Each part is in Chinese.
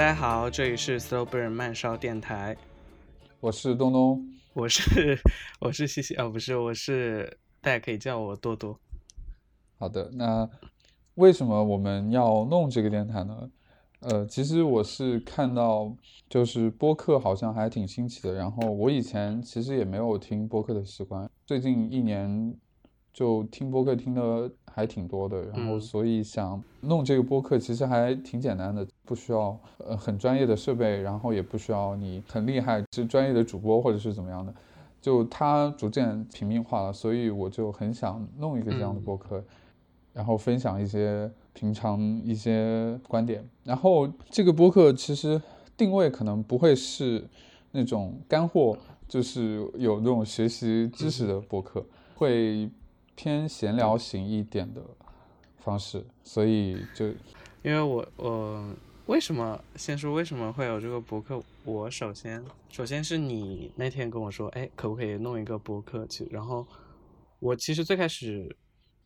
大家好，这里是 Slow Burn 慢烧电台，我是东东，我是我是西西啊，不是，我是大家可以叫我多多。好的，那为什么我们要弄这个电台呢？呃，其实我是看到，就是播客好像还挺新奇的。然后我以前其实也没有听播客的习惯，最近一年就听播客听的还挺多的。然后所以想弄这个播客，其实还挺简单的，不需要呃很专业的设备，然后也不需要你很厉害是专业的主播或者是怎么样的，就它逐渐平民化了。所以我就很想弄一个这样的播客，然后分享一些。平常一些观点，然后这个播客其实定位可能不会是那种干货，就是有那种学习知识的播客，会偏闲聊型一点的方式，所以就因为我我为什么先说为什么会有这个博客？我首先首先是你那天跟我说，哎，可不可以弄一个博客？去然后我其实最开始。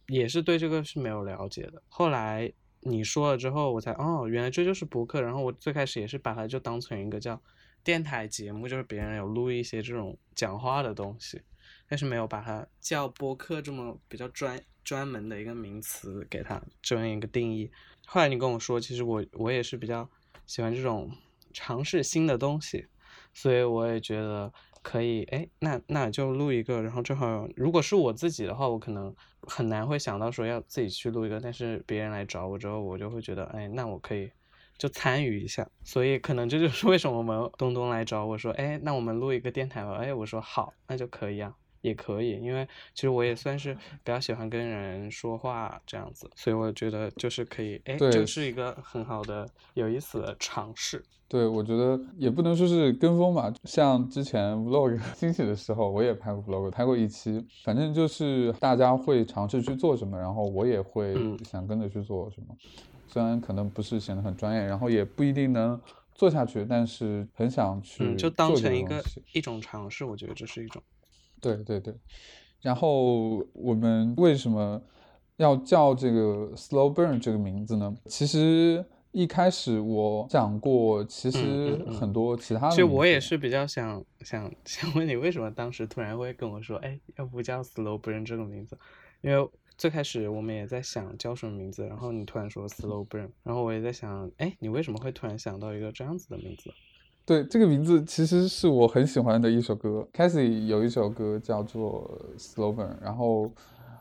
也是对这个是没有了解的，后来你说了之后，我才哦，原来这就是博客。然后我最开始也是把它就当成一个叫电台节目，就是别人有录一些这种讲话的东西，但是没有把它叫播客这么比较专专门的一个名词给它这样一个定义。后来你跟我说，其实我我也是比较喜欢这种尝试新的东西，所以我也觉得。可以，哎，那那就录一个，然后正好，如果是我自己的话，我可能很难会想到说要自己去录一个，但是别人来找我之后，我就会觉得，哎，那我可以就参与一下，所以可能这就是为什么我们东东来找我说，哎，那我们录一个电台吧，哎，我说好，那就可以啊。也可以，因为其实我也算是比较喜欢跟人说话这样子，所以我觉得就是可以，哎，这是一个很好的、有意思的尝试。对，我觉得也不能说是跟风吧，像之前 vlog 兴起的时候，我也拍过 vlog，拍过一期，反正就是大家会尝试去做什么，然后我也会想跟着去做什么，虽然可能不是显得很专业，然后也不一定能做下去，但是很想去，就当成一个一种尝试，我觉得这是一种。对对对，然后我们为什么要叫这个 Slow Burn 这个名字呢？其实一开始我讲过，其实很多其他的。其实我也是比较想想想问你，为什么当时突然会跟我说，哎，要不叫 Slow Burn 这个名字？因为最开始我们也在想叫什么名字，然后你突然说 Slow Burn，然后我也在想，哎，你为什么会突然想到一个这样子的名字？对这个名字，其实是我很喜欢的一首歌。c a s i e 有一首歌叫做《Slogan》，然后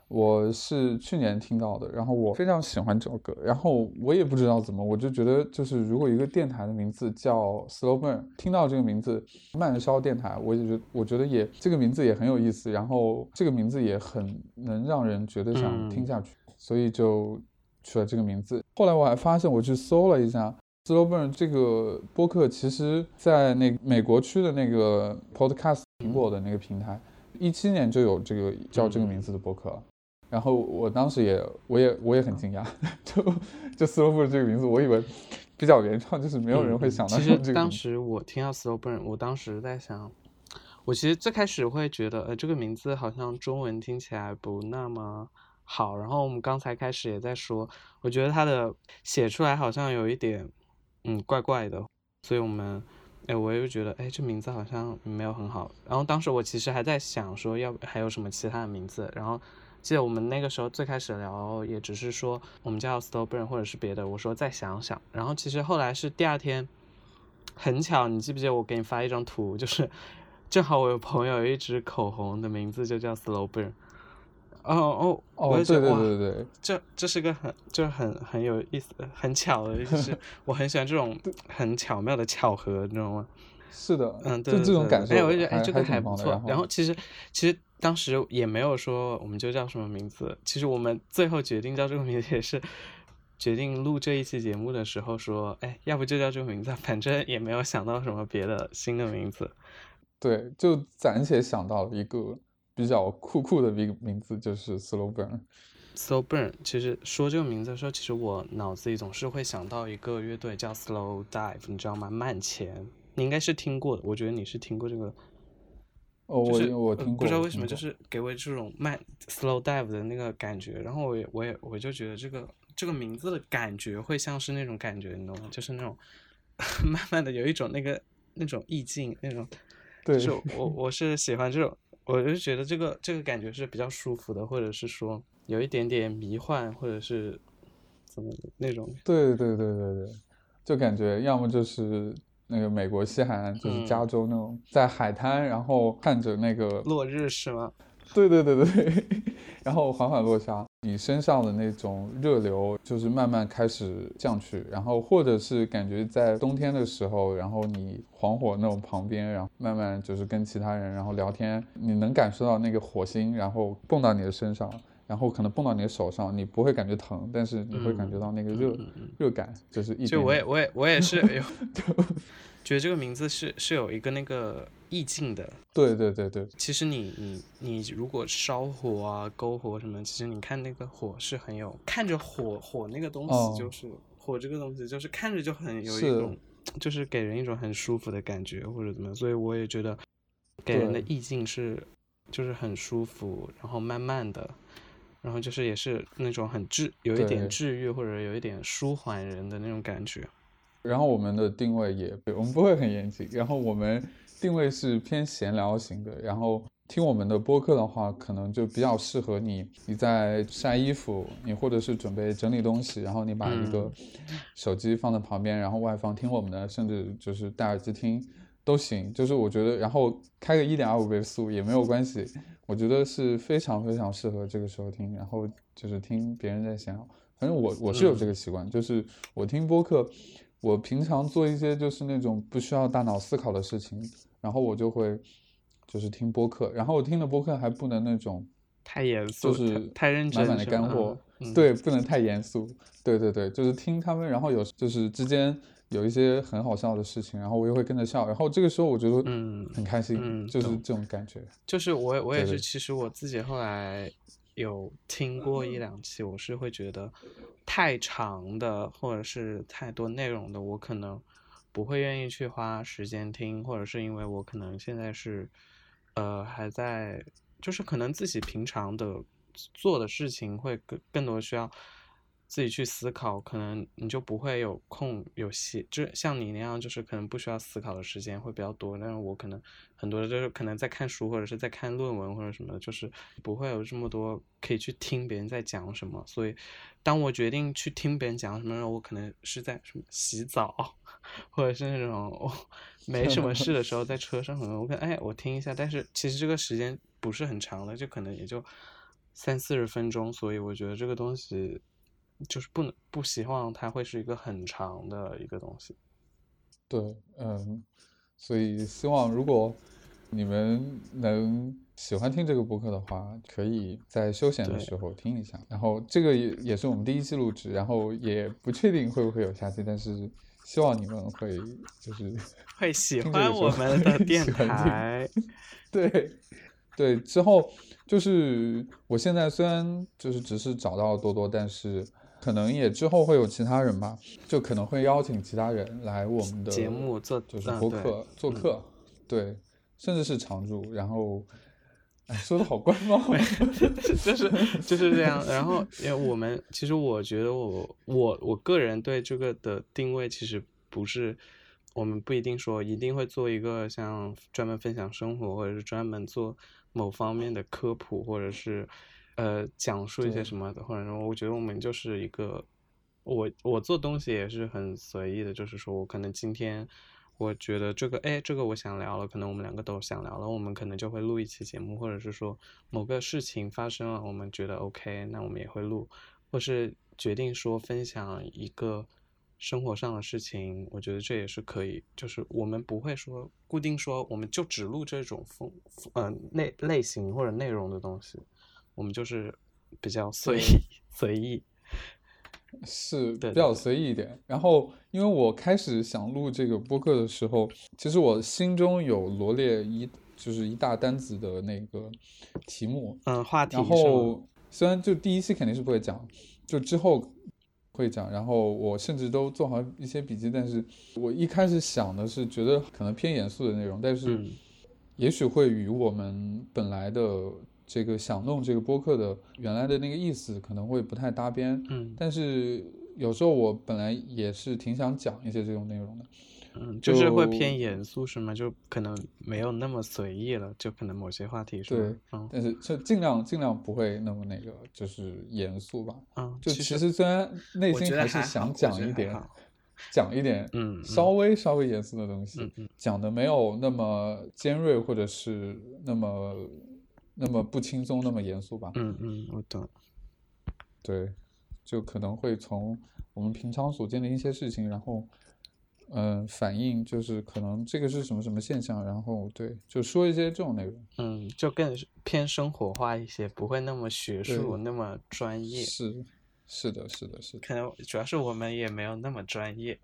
我是去年听到的，然后我非常喜欢这首歌。然后我也不知道怎么，我就觉得就是如果一个电台的名字叫 Slogan，听到这个名字慢烧电台，我也觉我觉得也这个名字也很有意思，然后这个名字也很能让人觉得想听下去，所以就取了这个名字。后来我还发现，我去搜了一下。Slow Burn 这个播客，其实在那美国区的那个 Podcast 苹果的那个平台，一七年就有这个叫这个名字的播客。然后我当时也，我也，我也很惊讶，就就 Slow Burn 这个名字，我以为比较原创，就是没有人会想到这个。其实当时我听到 Slow Burn，我当时在想，我其实最开始会觉得，呃，这个名字好像中文听起来不那么好。然后我们刚才开始也在说，我觉得它的写出来好像有一点。嗯，怪怪的，所以我们，哎，我又觉得，哎，这名字好像没有很好。然后当时我其实还在想说，要还有什么其他的名字。然后记得我们那个时候最开始聊，也只是说我们叫 Slow Burn 或者是别的。我说再想想。然后其实后来是第二天，很巧，你记不记得我给你发一张图，就是正好我有朋友一支口红的名字就叫 Slow Burn。哦哦哦，对对对对，这这是个很就很很有意思、很巧的，就 是我很喜欢这种很巧妙的巧合，你知道吗？是的，嗯，对，这种感受，哎，我觉得哎，这个还不错。然后其实其实当时也没有说我们就叫什么名字，其实我们最后决定叫这个名字也是决定录这一期节目的时候说，哎，要不就叫这个名字，反正也没有想到什么别的新的名字。对，就暂且想到了一个。比较酷酷的名名字就是 Slow Burn。Slow Burn，其实说这个名字的时候，其实我脑子里总是会想到一个乐队叫 Slow Dive，你知道吗？慢前，你应该是听过的。我觉得你是听过这个。哦，我我听过。不知道为什么，就是给我这种慢 Slow Dive 的那个感觉。然后我也我也我就觉得这个这个名字的感觉会像是那种感觉，你懂吗？就是那种 慢慢的有一种那个那种意境，那种，对，就我我是喜欢这种，我就觉得这个这个感觉是比较舒服的，或者是说有一点点迷幻，或者是怎么那种。对对对对对，就感觉要么就是那个美国西海岸，就是加州那种在海滩，然后看着那个落日是吗？对对对对，然后缓缓落下，你身上的那种热流就是慢慢开始降去，然后或者是感觉在冬天的时候，然后你黄火那种旁边，然后慢慢就是跟其他人然后聊天，你能感受到那个火星，然后蹦到你的身上，然后可能蹦到你的手上，你不会感觉疼，但是你会感觉到那个热热感，就是一。就我也我也我也是有。觉得这个名字是是有一个那个意境的，对对对对。其实你你你如果烧火啊、篝火什么，其实你看那个火是很有，看着火火那个东西就是火这个东西，就是看着就很有一种，就是给人一种很舒服的感觉或者怎么样。所以我也觉得给人的意境是就是很舒服，然后慢慢的，然后就是也是那种很治有一点治愈或者有一点舒缓人的那种感觉。然后我们的定位也，我们不会很严谨。然后我们定位是偏闲聊型的。然后听我们的播客的话，可能就比较适合你，你在晒衣服，你或者是准备整理东西，然后你把一个手机放在旁边，然后外放听我们的，甚至就是戴耳机听都行。就是我觉得，然后开个一点二五倍速也没有关系。我觉得是非常非常适合这个时候听。然后就是听别人在闲聊，反正我我是有这个习惯，就是我听播客。我平常做一些就是那种不需要大脑思考的事情，然后我就会就是听播客，然后我听的播客还不能那种太严肃，就是太认真，满满的干货，对，不能太严肃，对对对，就是听他们，然后有就是之间有一些很好笑的事情，然后我又会跟着笑，然后这个时候我觉得嗯很开心，就是这种感觉。就是我我也是，其实我自己后来有听过一两期，我是会觉得。太长的或者是太多内容的，我可能不会愿意去花时间听，或者是因为我可能现在是，呃，还在，就是可能自己平常的做的事情会更更多需要。自己去思考，可能你就不会有空有些，就像你那样，就是可能不需要思考的时间会比较多。但是我可能很多就是可能在看书，或者是在看论文或者什么，就是不会有这么多可以去听别人在讲什么。所以，当我决定去听别人讲什么时候，我可能是在什么洗澡，或者是那种 没什么事的时候，在 车上可能我看哎，我听一下。但是其实这个时间不是很长的，就可能也就三四十分钟。所以我觉得这个东西。就是不能不希望它会是一个很长的一个东西，对，嗯，所以希望如果你们能喜欢听这个播客的话，可以在休闲的时候听一下。然后这个也也是我们第一期录制，然后也不确定会不会有下期，但是希望你们会就是 会喜欢我们的 电台，对对。之后就是我现在虽然就是只是找到多多，但是。可能也之后会有其他人吧，就可能会邀请其他人来我们的节目做，就是播客做客，对，甚至是常驻。然后，哎，说的好官方，就是就是这样。然后，因为我们其实我觉得我我我个人对这个的定位其实不是，我们不一定说一定会做一个像专门分享生活，或者是专门做某方面的科普，或者是。呃，讲述一些什么的，或者说，我觉得我们就是一个，我我做东西也是很随意的，就是说我可能今天我觉得这个，哎，这个我想聊了，可能我们两个都想聊了，我们可能就会录一期节目，或者是说某个事情发生了，我们觉得 OK，那我们也会录，或是决定说分享一个生活上的事情，我觉得这也是可以，就是我们不会说固定说我们就只录这种风，嗯，类类型或者内容的东西。我们就是比较随意 随意，是比较随意一点。然后，因为我开始想录这个播客的时候，其实我心中有罗列一就是一大单子的那个题目，嗯，话题。然后，虽然就第一期肯定是不会讲，就之后会讲。然后，我甚至都做好一些笔记。但是我一开始想的是觉得可能偏严肃的内容，但是也许会与我们本来的。这个想弄这个播客的原来的那个意思可能会不太搭边，嗯，但是有时候我本来也是挺想讲一些这种内容的，嗯，就是会偏严肃是吗？就可能没有那么随意了，就可能某些话题是对？嗯但是就尽量尽量不会那么那个，就是严肃吧。嗯，就其其实实虽然内心还是想讲一点，讲一点嗯嗯稍微稍微严肃的东西嗯，嗯讲的没有那么尖锐，或者是那么那么不轻松，那么严肃吧。嗯嗯，我懂。对，就可能会从我们平常所见的一些事情，然后嗯、反映就是可能这个是什么什么现象，然后对，就说一些这种内容。嗯，就更偏生活化一些，不会那么学术，那么专业。是是的，是的，是的。可能主要是我们也没有那么专业。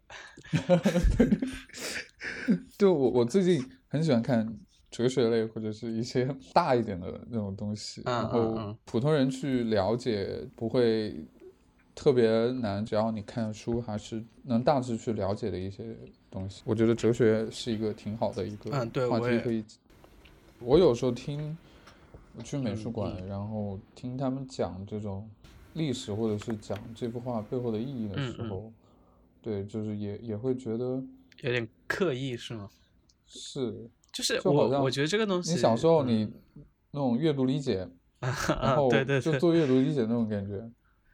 对 我我最近很喜欢看哲学类或者是一些 大一点的那种东西，然后嗯普通人去了解不会特别难，只要你看书还是能大致去了解的一些东西。我觉得哲学是一个挺好的一个话题可以。我有时候听，我去美术嗯馆，然后听他们讲这种历史或者是讲这幅画背后的意义的时候，对，就是也也会觉得有点刻意是吗？是。就是就我我觉得这个东西，你小时候嗯。你那种阅读理解，然啊后对对对，就做阅读。理解那种感觉，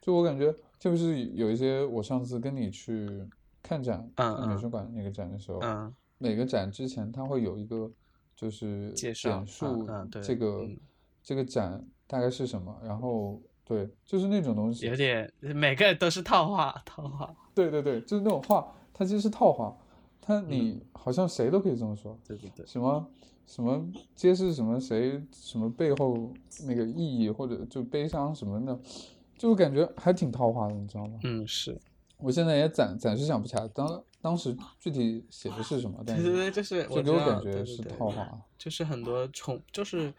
就我感觉就是有一些我上次跟你去看展，嗯美嗯术馆那个展的时候，嗯。每个展之前它会有一个就是介绍简述嗯嗯对这个嗯。这个展大概是什么，然后对，就是那种东西有，点每个都是套话套话，对对对，就是那种话，它其实是套话，它嗯你好像谁都可以这么说，对对对，什么什么揭示什么谁什么背后那个意义或者就悲伤什么的，就我感觉还挺套话的，你知道吗？嗯是，我现在也暂暂时想不起来当当时具体写的是什么，但是对对对，就是就给我感觉是套话。就是很多重，就是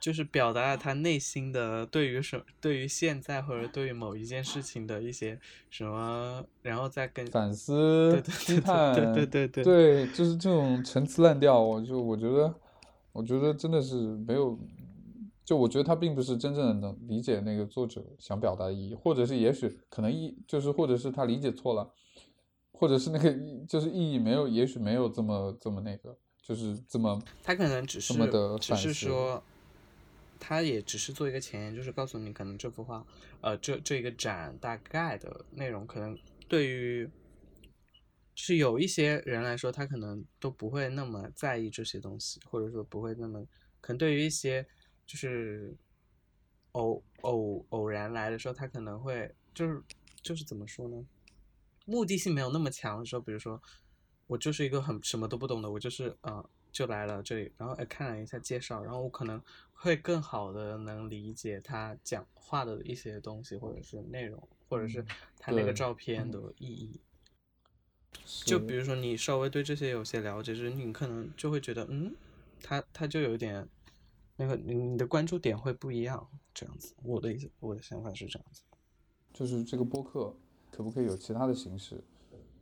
就是表达了他内心的对于什对于现在或者对于某一件事情的一些什么，然后再跟反思对对批判，对对对对对，就是这种陈词滥调，我就我觉得，我觉得真的是没有，就我觉得他并不是真正的能理解那个作者想表达的意义，或者是也许可能意就是或者是他理解错了，或者是那个就是意义没有，也许没有这么这么那个，就是这么他可能只是这么的只是说，他也只是做一个前言，就是告诉你可能这幅画，呃，这这一个展大概的内容，可能对于就是有一些人来说，他可能都不会那么在意这些东西，或者说不会那么，可能对于一些就是偶偶偶然来的时候，他可能会就是就是怎么说呢？目的性没有那么强的时候，比如说我就是一个很什么都不懂的，我就是呃就来了这里，然后哎看了一下介绍，然后我可能会更好的能理解他讲话的一些东西，或者是内容，或者是嗯他那个照片的意义。就比如说你稍微对这些有些了解，就是你可能就会觉得，嗯，他他就有一点那个你你的关注点会不一样，这样子。我的意思，我的想法是这样子。就是这个播客可不可以有其他的形式，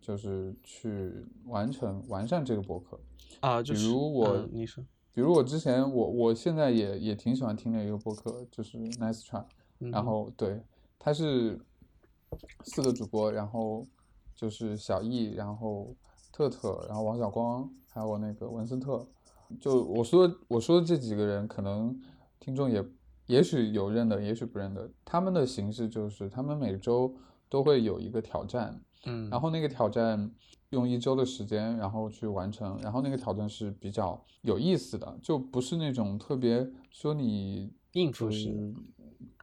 就是去完成完善这个博客。啊，就比如我嗯你说，比如我之前我我现在也也挺喜欢听的一个博客，就是 Nice Try，然后对，他是四个主播，然后就是小易，然后特特，然后王小光，还有那个文森特。就我说我说的这几个人，可能听众也也许有认得，也许不认得。他们的形式就是他们每周都会有一个挑战，嗯，然后那个挑战用一周的时间，然后去完成，然后那个挑战是比较有意思的，就不是那种特别说你应付式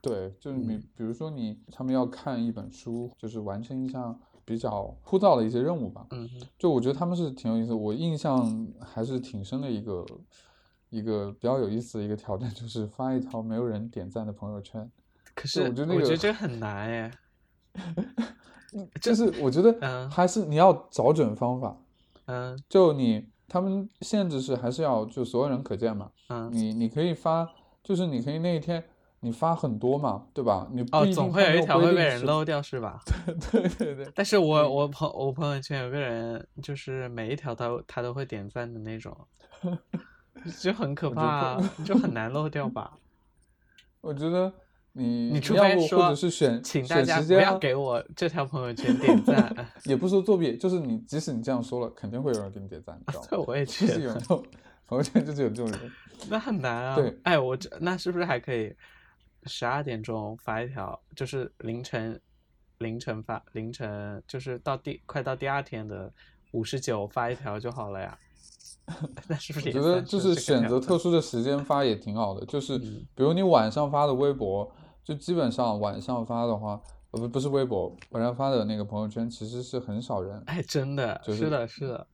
对，就是你嗯。比如说你他们要看一本书，就是完成一项比较枯燥的一些任务吧，嗯就我觉得他们是挺有意思的，我印象还是挺深的一个一个比较有意思的一个挑战，就是发一条没有人点赞的朋友圈。可是我觉得那个这个很难哎。就是我觉得嗯还是你要找准方法，嗯就你他们限制是还是要就所有人可见嘛，嗯，你你可以发，就是你可以那一天你发很多嘛，对吧？你哦，总会有一条会被人漏掉是吧？对对对，但是我我朋我朋友圈有个人，就是每一条他他都会点赞的那种，就很可怕啊，就很难漏掉吧？我觉得你你除要不或者是选请大家不要给我这条朋友圈点赞。也不是说作弊，就是你即使你这样说了，肯定会有人给你点赞，你知道吗？这我也觉得就是有这种朋友圈就是有这种人。那很难啊。对，哎，我这那是不是还可以十二点钟发一条，就是凌晨凌晨发凌晨，就是到第快到第二天的五十九发一条就好了呀？那是不是也我觉得就是选择特殊的时间发也挺好的，就是嗯比如你晚上发的微博，就基本上晚上发的话，呃不不是微博，晚上发的那个朋友圈其实是很少人，哎，真的、就是的，是的，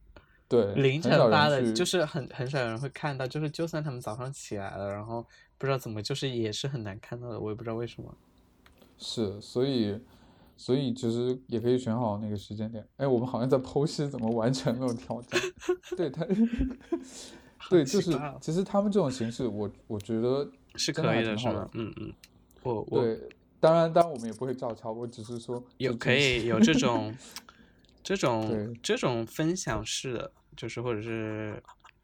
对，凌晨发的，就是很很少有人会看到，就是就算他们早上起来了，然后不知道怎么，就是也是很难看到的，我也不知道为什么。是，所以所以其实也可以选好那个时间点。哎，我们好像在剖析怎么完成那种挑战，对他，对，就是其实他们这种形式，我我觉得是可以的，是还挺好的？嗯嗯，我我对，当然当然我们也不会照抄，我只是说有可以有这种 这种对这种分享式的，就是或者是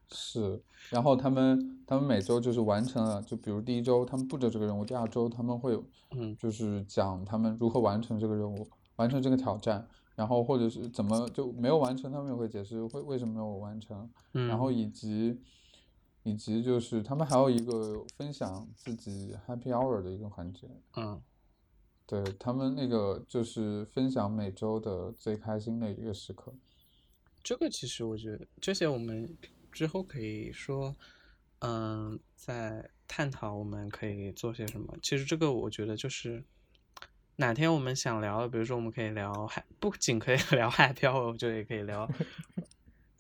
是，然后他们他们每周就是完成了，就比如第一周他们布置这个任务，第二周他们会有嗯。就是讲他们如何完成这个任务，完成这个挑战，然后或者是怎么就没有完成，他们也会解释会为什么没有完成，嗯，然后以及以及就是他们还有一个分享自己 happy hour 的一个环节，嗯对他们那个就是分享每周的最开心的一个时刻。这个其实我觉得这些我们之后可以说，嗯，在探讨我们可以做些什么。其实这个我觉得就是哪天我们想聊的，比如说我们可以聊海，不仅可以 聊海漂，我觉得也可以聊，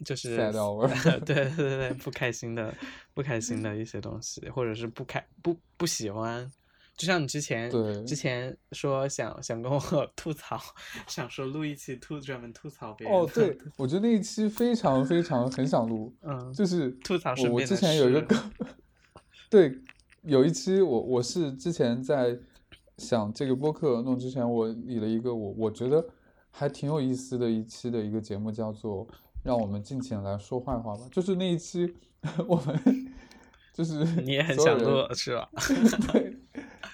就是 Sad hour 对对对对，不开心的不开心的一些东西，或者是不开不不喜欢。就像你之前对。之前说想想跟我 吐槽，想说录一期吐专门吐槽别人哦，对，我觉得那一期非常非常很想录，嗯，就是吐槽我我之前有一个梗，对，有一期我我是之前在想这个播客弄之前，我理了一个我我觉得还挺有意思的一期的一个节目，叫做《让我们尽情来说坏话吧》，就是那一期 我们就是 你也很想人录是吧？对，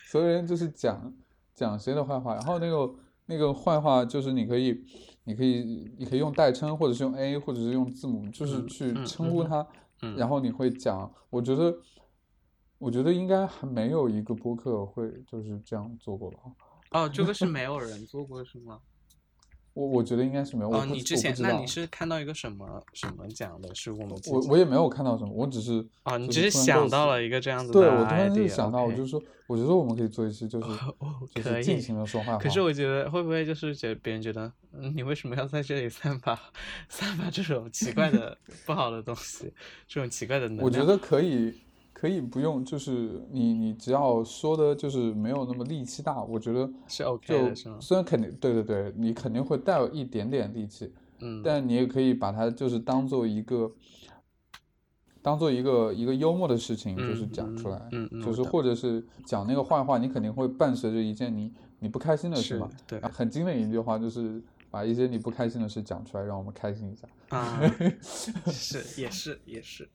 所有人就是讲讲谁的坏话，然后那个那个坏话就是你可以，你可以你可以用代称，或者是用 A，或者是用字母，就是嗯去称呼他，嗯然后你会讲，我觉得，我觉得应该还没有一个播客会就是这样做过吧。哦，这个是没有人做过是吗？我我觉得应该是没有。我哦，不你之前那你是看到一个什么什么讲的？是我们我我也没有看到什么，我只是哦，你只是想到了一个这样子的对我突然就想到，我就说，我觉得我们可以做一期，就是哦，就是尽可以。情的说坏话。可是我觉得会不会就是觉得别人觉得，嗯，你为什么要在这里散发散发这种奇怪的 不好的东西，这种奇怪的能量？我觉得可以，可以不用，就是你你只要说的就是没有那么力气大，我觉得是 OK 就的，是吗？虽然肯定对对对，你肯定会带有一点点力气，嗯，但你也可以把它就是当做一个。当做一个一个幽默的事情，就是嗯讲出来，嗯就是或者是讲那个坏话，你肯定会伴随着一件你你不开心的事嘛。对啊很经典一句话就是把一些你不开心的事讲出来，让我们开心一下。啊，是也是也是。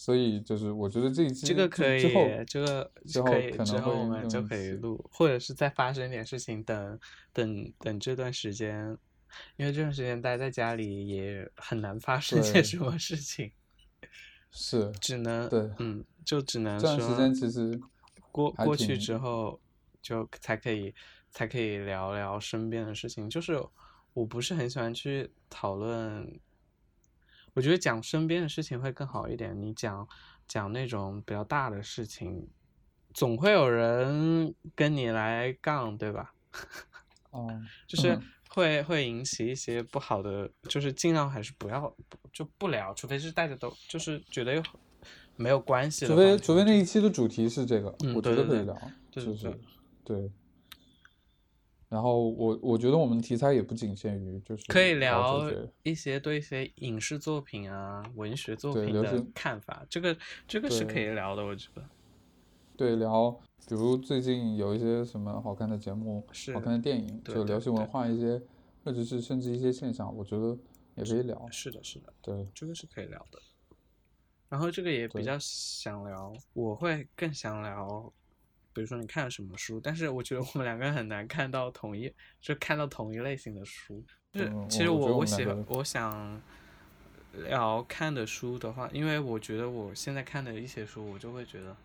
所以就是我觉得这一期这个可以之后，这个之后可以，之能会用后我们就可以录，或者是再发生一点事情，等等等这段时间，因为这段时间待在家里也很难发生些什么事情，是只能对嗯，就只能这段时间其实过过去之后，就才可以才可以聊聊身边的事情。就是我不是很喜欢去讨论，我觉得讲身边的事情会更好一点。你讲讲那种比较大的事情，总会有人跟你来杠，对吧？哦，就是嗯会会引起一些不好的，就是尽量还是不要就不聊，除非是大家都就是觉得有没有关系的，除非除非那一期的主题是这个，嗯我觉得可以聊，对对就是对。然后我我觉得我们题材也不仅限于就是可以聊一些对一些影视作品啊、文学作品的看法，这个这个是可以聊的，我觉得对聊，比如最近有一些什么好看的节目、是好看的电影，就流行文化一些，或者是甚至一些现象，我觉得也可以聊。是的，是的，对，这个是可以聊的。然后这个也比较想聊，我会更想聊，比如说你看了什么书，但是我觉得我们两个很难看到同一，就看到同一类型的书。就是嗯其实我我我喜欢我想聊看的书的话，因为我觉得我现在看的一些书，我就会觉得，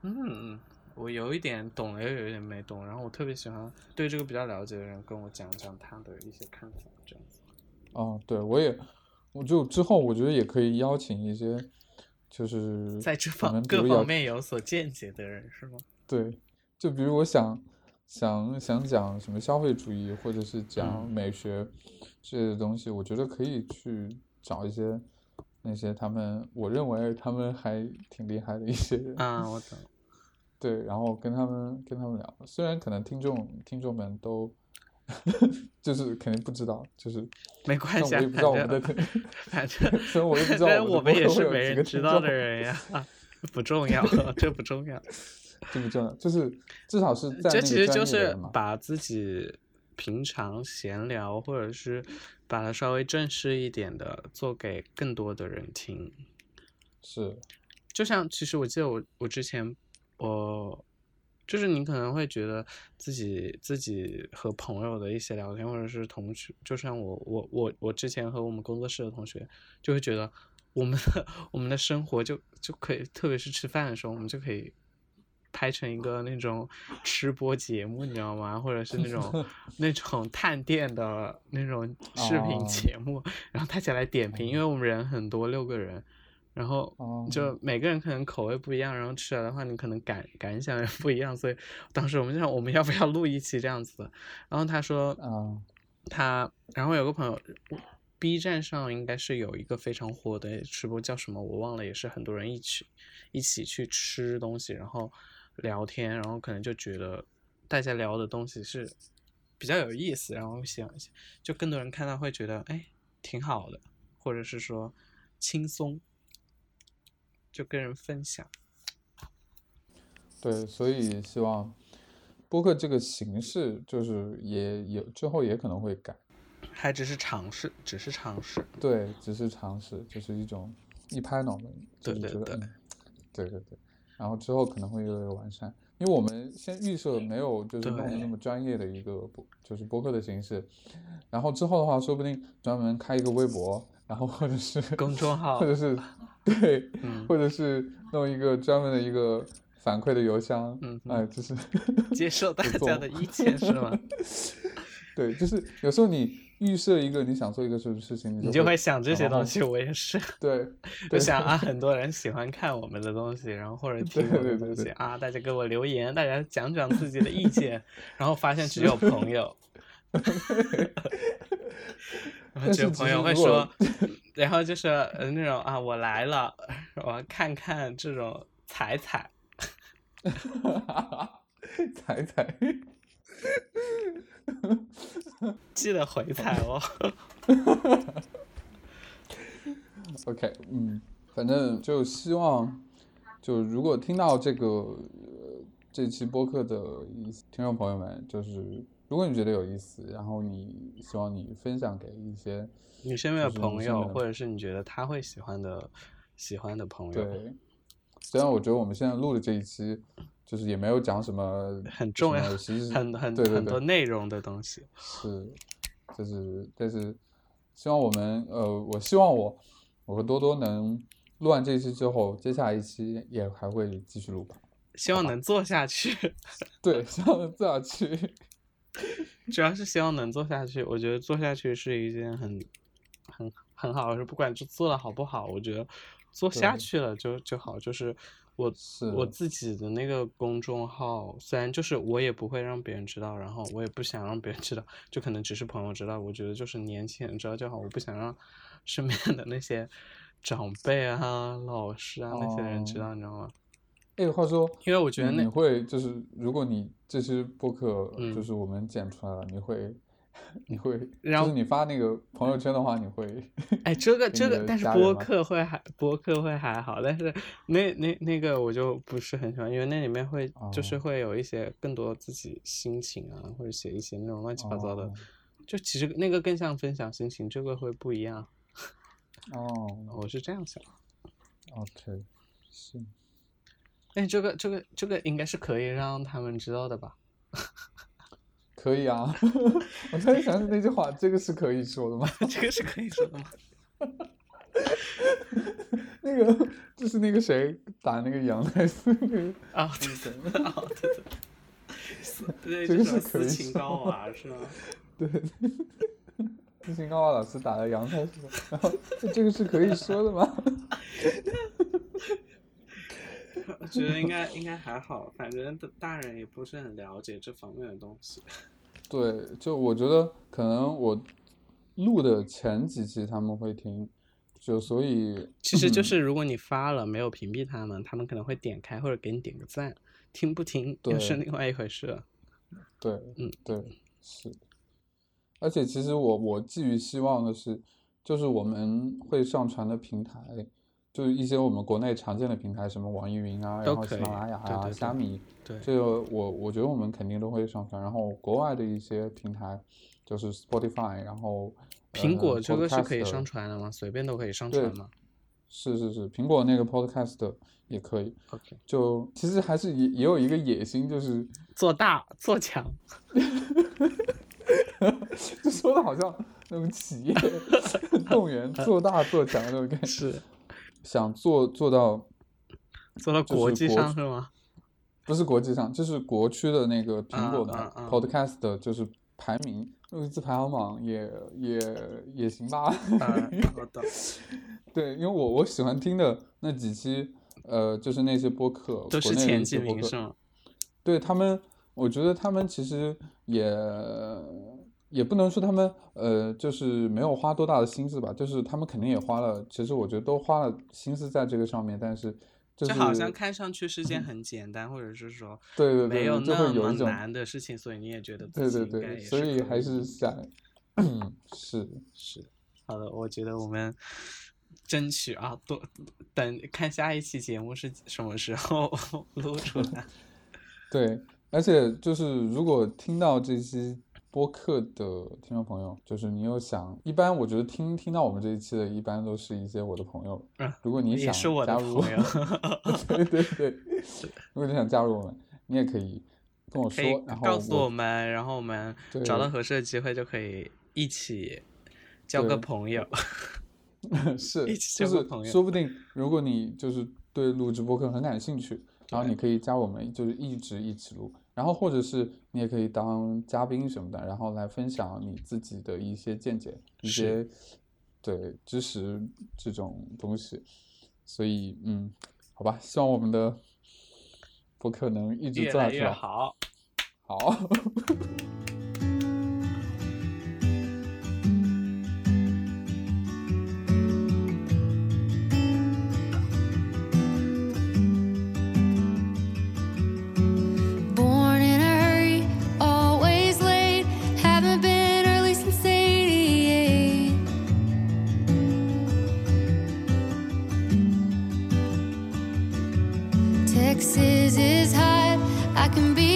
嗯，我有一点懂了，又有一点没懂，然后我特别喜欢对这个比较了解的人跟我讲讲他的一些看法，这样子。哦，对，我也，我就之后我觉得也可以邀请一些，就是在这方各方面有所见解的人是吗？对，就比如我想想想讲什么消费主义，或者是讲嗯美学之类的东西，我觉得可以去找一些那些他们我认为他们还挺厉害的一些人，啊，我懂。对，然后跟他们跟他们聊，虽然可能听众听众们都 就是肯定不知道，就是没关系啊，我也不知道我们的正 反正虽然我也不知道正我们也是没人会有几个知道的人呀，不重要，这不重要。这不重要，就是至少是在这其实就是。把自己平常闲聊，或者是把它稍微正式一点的做给更多的人听。是，就像其实我记得我我之前我就是你可能会觉得自己自己和朋友的一些聊天，或者是同学，就像我我我我之前和我们工作室的同学，就会觉得我们的 我们的生活就就可以，特别是吃饭的时候，我们就可以。拍成一个那种吃播节目，你知道吗？或者是那种 那种探店的那种视频哦节目，然后大家来点评，因为我们人很多，六个人，然后哦就每个人可能口味不一样，然后吃来的话，你可能感感想也不一样，所以当时我们就想，我们要不要录一期这样子的？然后他说啊，他，然后有个朋友，B 站上应该是有一个非常火的吃播，叫什么我忘了，也是很多人一起一起去吃东西，然后聊天，然后可能就觉得大家聊的东西是比较有意思，然后想就更多人看到会觉得哎挺好的，或者是说轻松，就跟人分享。对，所以希望播客这个形式就是也有之后也可能会改，还只是尝试，只是尝试。对，只是尝试，就是一种一拍脑门，就对对对对对对，然后之后可能会越来越完善，因为我们先预设没有就是弄得那么专业的一个播，就是播客的形式，然后之后的话，说不定专门开一个微博，然后或者是公众号或者是对，嗯或者是弄一个专门的一个反馈的邮箱，嗯哎，就是接受大家的意见是吗？对，就是有时候你预设一个你想做一个什么事情，你就就会想这些东西，我也是。对，就想啊，很多人喜欢看我们的东西，然后或者 听我们的东西啊，大家给我留言，大家讲讲自己的意见，然后发现只有朋友，然后只有朋友会说，然后就是呃那种啊，我来了，我看看这种彩彩，踩踩，记得回踩哦。OK，嗯，反正就希望，就如果听到这个呃这期播客的听众朋友们，就是如果你觉得有意思，然后你希望你分享给一些你身边的朋友，或者是你觉得他会喜欢的喜欢的朋友，对，虽然我觉得我们现在录的这一期，就是也没有讲什么 很重要 很很很多内容的东西。是，就是但是希望我们呃，我希望我我和多多能录完这一期之后，接下来一期也还会继续录吧。希望能做下去。对，希望能做下去。主要是希望能做下去。我觉得做下去是一件很很很好的事，不管是做的好不好，我觉得做下去了就就好。就是我是我自己的那个公众号，虽然就是我也不会让别人知道，然后我也不想让别人知道，就可能只是朋友知道。我觉得就是年轻人知道就好，我不想让身边的那些长辈啊、老师啊那些人知哦道，你知道吗？哎，话说，因为我觉得那你你会就是，如果你这些播客嗯就是我们剪出来了，你会 你会然后就是你发那个朋友圈的话，你会哎，这个这个，但是播客会还播客会还好，但是那那那个我就不是很喜欢，因为那里面会就是哦会有一些更多自己心情啊，或者写一些那种乱七八糟的，哦就其实那个更像分享心情，这个会不一样，哦我是这样想。，OK，是。哎，这个这个这个应该是可以让他们知道的吧？可以啊，我突然想起那句话，这个是可以说的吗？这个是可以说的吗？那个就是那个谁打那个杨太岁那个啊，对对啊，对对，对，这个是可以情高娃是吗？对，斯琴高娃老师打了杨太岁，然后这个是可以说的吗？我觉得应该应该还好，反正大人也不是很了解这方面的东西。对，就我觉得可能我录的前几期他们会听，就所以其实就是如果你发了没有屏蔽他们，他们可能会点开或者给你点个赞，听不听又是另外一回事。对，嗯，对，是。而且其实我我寄予希望的是，就是我们会上传的平台。就是一些我们国内常见的平台，什么网易云啊，然后喜马拉雅啊、虾米，对，这个我我觉得我们肯定都会上传。然后国外的一些平台，就是 Spotify，然后苹果这个是可以上传的吗？随便都可以上传吗？是是是，苹果那个 Podcast 也可以。OK，就其实还是也也有一个野心，就是做大做强。就说的好像那种企业 动员 做大做强那种感觉。是。想做做到做到国际上是吗？不是国际上，就是国区的那个苹果的 Podcast，就是排名录制排行榜也也也行吧。好的。对，因为我我喜欢听的那几期，呃，就是那些播客，都是前几名是吗？对他们，我觉得他们其实也。也不能说他们呃，就是没有花多大的心思吧，就是他们肯定也花了，其实我觉得都花了心思在这个上面，但是就好像看上去是件很简单，或者是说对对对，没有那么难的事情，所以你也觉得对对对，所以还是想是是好的，我觉得我们争取啊，多等看下一期节目是什么时候 录出来。对，而且就是如果听到这期。播客的听众朋友，就是你有想，一般我觉得听听到我们这一期的，一般都是一些我的朋友。嗯，如果你想加入，对对对，如果你想加入我们，你也可以跟我说，然后告诉我们，然后我们找到合适的机会就可以一起交个朋友。是，一起交个朋友，说不定如果你就是对录制播客很感兴趣，然后你可以加我们，就是一直一起录。然后，或者是你也可以当嘉宾什么的，然后来分享你自己的一些见解、一些对知识这种东西。所以，嗯，好吧，希望我们的博客能一直做下去。越 来越好，好。close for